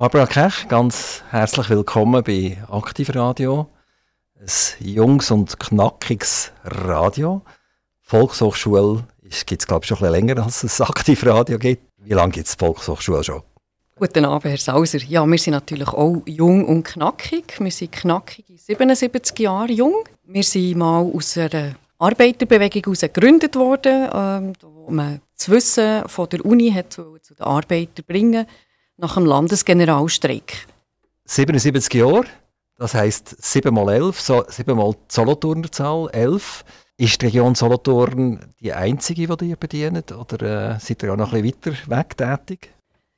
Barbara Kech, ganz herzlich willkommen bei Aktivradio. Ein junges und knackiges Radio. Volkshochschule gibt es, glaube ich, schon ein länger, als es Aktivradio gibt. Wie lange gibt es Volkshochschule schon? Guten Abend, Herr Sauser. Ja, wir sind natürlich auch jung und knackig. Wir sind knackige 77 Jahre jung. Wir sind mal aus einer Arbeiterbewegung heraus gegründet worden, ähm, wo man das Wissen von der Uni hat zu den Arbeitern bringen nach dem Landesgeneralstreik. 77 Jahre, das heisst 7 mal 11, so 7 mal die Solothurner Zahl, 11. Ist die Region Solothurn die einzige, die ihr bedient? Oder äh, seid ihr auch noch ein bisschen weiter weg tätig?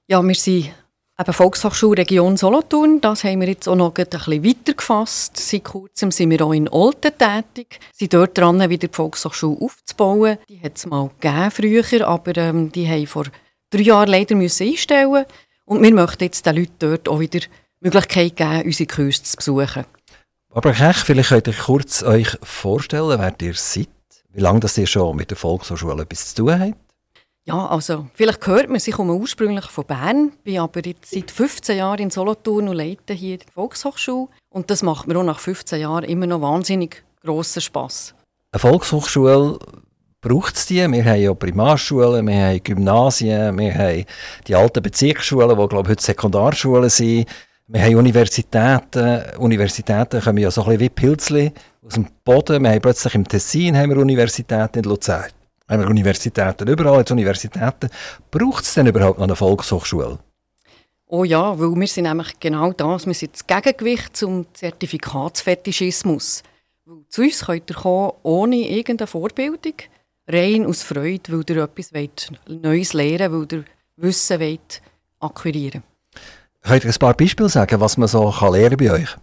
Ja, wir sind eben Volkshochschule Region Solothurn. Das haben wir jetzt auch noch ein bisschen weiter gefasst. Seit kurzem sind wir auch in Olten tätig. Wir sind dort dran, wieder die Volkshochschule aufzubauen. Die hat es mal gegeben früher, aber ähm, die haben vor drei Jahren leider müssen einstellen Und wir möchten jetzt den Leuten dort auch wieder die Möglichkeit geben, unsere Kurse zu besuchen. Aber Kech, vielleicht könnt ihr kurz euch vorstellen, wer ihr seid. Wie lange das ihr schon mit der Volkshochschule etwas zu tun habt? Ja, also vielleicht hört man, ich komme ursprünglich von Bern, bin aber jetzt seit 15 Jahren in Solothurn und leite hier die Volkshochschule. Und das macht mir auch nach 15 Jahren immer noch wahnsinnig grossen Spass. Eine Volkshochschule braucht es die. Wir haben ja Primarschulen, wir haben Gymnasien, wir haben die alten Bezirksschulen, die glaube heute Sekundarschulen sind. Wir haben Universitäten. Universitäten kommen ja so ein bisschen wie Pilzli aus dem Boden. Wir haben plötzlich im Tessin haben wir Universitäten in Luzern. Haben wir Universitäten überall, jetzt Universitäten. Braucht es denn überhaupt noch eine Volkshochschule? Oh ja, weil wir sind nämlich genau das. Wir sind das Gegengewicht zum Zertifikatsfetischismus. Zu uns könnt ihr kommen, ohne irgendeine Vorbildung, rein aus Freude, weil ihr etwas Neues lernen wollt, weil ihr Wissen wollt akquirieren Könnt ihr ein paar Beispiele sagen, was man so kann lernen bei euch?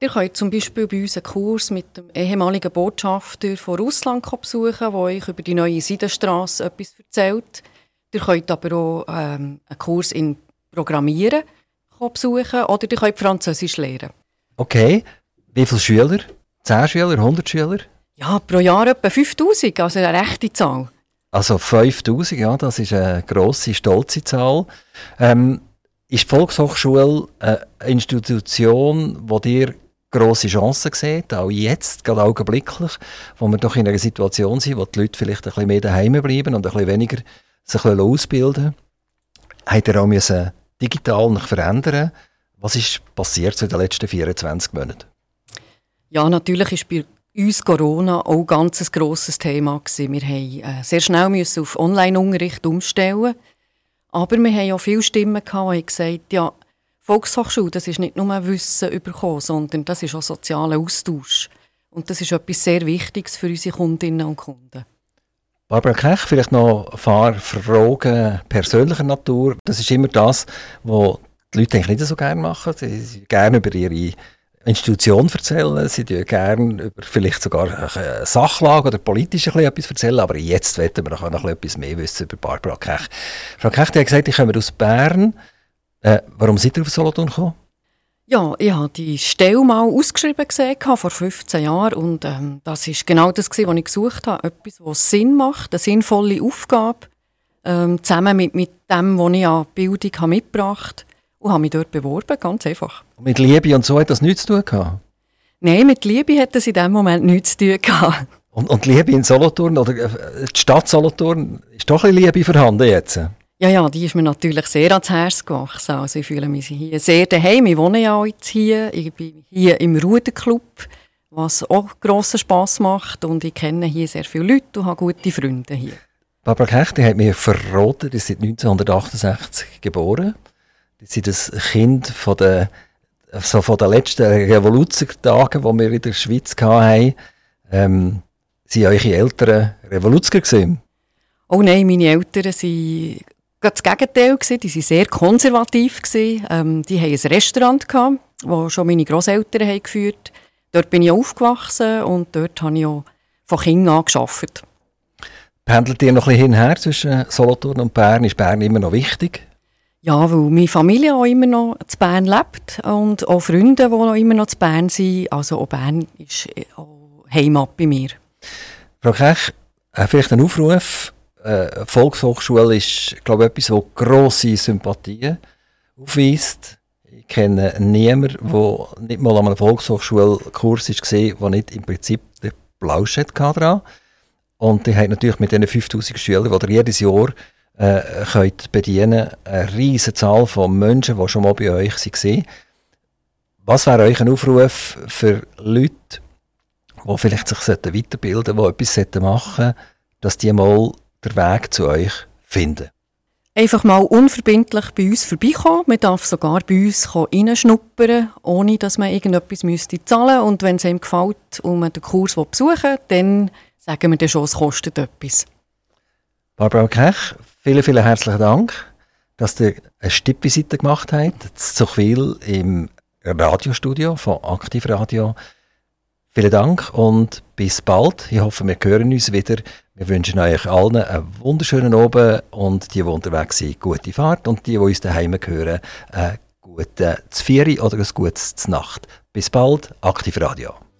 Ihr könnt zum Beispiel bei uns einen Kurs mit dem ehemaligen Botschafter von Russland besuchen, der euch über die neue Seidenstraße etwas erzählt. Ihr könnt aber auch ähm, einen Kurs in Programmieren besuchen oder ihr könnt Französisch lernen. Okay. Wie viele Schüler? 10 Schüler, 100 Schüler? Ja, pro Jahr etwa 5000, also eine rechte Zahl. Also 5000, ja, das ist eine grosse, stolze Zahl. Ähm, ist die Volkshochschule eine Institution, wo dir grosse Chancen sieht, auch jetzt, gerade augenblicklich, wo wir doch in einer Situation sind, wo die Leute vielleicht ein bisschen mehr daheim bleiben und ein bisschen weniger sich ausbilden Hat er auch müssen digital noch verändern Was ist passiert in den letzten 24 Monaten? Ja, natürlich ist bei uns Corona auch ein ganz grosses Thema gewesen. Wir mussten äh, sehr schnell auf Online-Unterricht umstellen aber wir haben auch viele Stimmen gehabt, die gesagt ja, Volkshochschule, das ist nicht nur Wissen bekommen, sondern das ist auch sozialer Austausch. Und das ist etwas sehr Wichtiges für unsere Kundinnen und Kunden. Barbara Kech, vielleicht noch ein paar Fragen persönlicher Natur. Das ist immer das, was die Leute eigentlich nicht so gerne machen. Sie gerne über ihre Institution erzählen. Sie erzählen gerne über vielleicht sogar Sachlage oder politisch etwas erzählen. Aber jetzt wollen wir noch, etwas mehr wissen über Barbara Kech. Frau Kech, die hat gesagt, ich komme aus Bern. Äh, warum seid ihr auf Solothurn gekommen? Ja, ich habe die Stelle mal ausgeschrieben gesehen, vor 15 Jahren und ähm, das ist genau das, was ich gesucht habe. Etwas, was Sinn macht, eine sinnvolle Aufgabe, ähm, zusammen mit, mit dem, was ich an Bildung habe mitgebracht habe und habe mich dort beworben, ganz einfach. Und mit Liebe und so hat das nichts zu tun gehabt? Nein, mit Liebe hat das in dem Moment nichts zu tun gehabt. Und, und Liebe in Solothurn oder äh, die Stadt Solothurn, ist doch ein Liebe vorhanden jetzt? Ja, ja, die ist mir natürlich sehr ans Herz gewachsen. Also ich fühle mich hier sehr daheim. Ich wohne ja jetzt hier. Ich bin hier im Ruderclub, was auch grossen Spass macht. Und ich kenne hier sehr viele Leute und habe gute Freunde hier. Barbara Kecht, die hat mir verraten, die sind 1968 geboren. Sind das Kind von der, so von den letzten Revoluzertagen, die wir in der Schweiz hatten. Ähm, sind eure Eltern Revoluzer gewesen? Oh nein, meine Eltern sind das Gegenteil. Gewesen. Die waren sehr konservativ. Ähm, die hatten ein Restaurant, gehabt, das schon meine Großeltern haben geführt Dort bin ich aufgewachsen und dort habe ich auch von Kind an gearbeitet. Pendelt ihr noch ein bisschen hinher zwischen Solothurn und Bern? Ist Bern immer noch wichtig? Ja, weil meine Familie auch immer noch in Bern lebt und auch Freunde, die auch immer noch in Bern sind. Also auch Bern ist auch Heimat bei mir. Frau Kech, äh, vielleicht ein Aufruf äh, Volkshochschule ist, glaube ich, etwas, das grosse Sympathien aufweist. Ich kenne niemanden, der nicht mal an einem Volkshochschulkurs war, der nicht im Prinzip den Plausch hatte. Und ihr habt natürlich mit diesen 5000 Schülern, die jedes Jahr äh, könnt bedienen eine riesige Zahl von Menschen, die schon mal bei euch waren. Was wäre euch ein Aufruf für Leute, die vielleicht sich weiterbilden sollten, die etwas machen sollten, dass die mal den Weg zu euch finden? Einfach mal unverbindlich bei uns vorbeikommen. Man darf sogar bei uns reinschnuppern, ohne dass man irgendetwas müsste zahlen müsste. Und wenn es einem gefällt und man den Kurs besuchen will, dann sagen wir dann schon, es kostet etwas. Barbara Kech, vielen, vielen herzlichen Dank, dass ihr eine Stippvisite gemacht habt. Zu viel im Radiostudio von Aktivradio. Vielen Dank und bis bald. Ich hoffe, wir hören uns wieder. Wir wünschen euch allen einen wunderschönen Abend und die, die unterwegs sind, gute Fahrt und die, die uns daheim hören, einen guten Zvieri oder ein gutes Nacht. Bis bald, Aktiv Radio.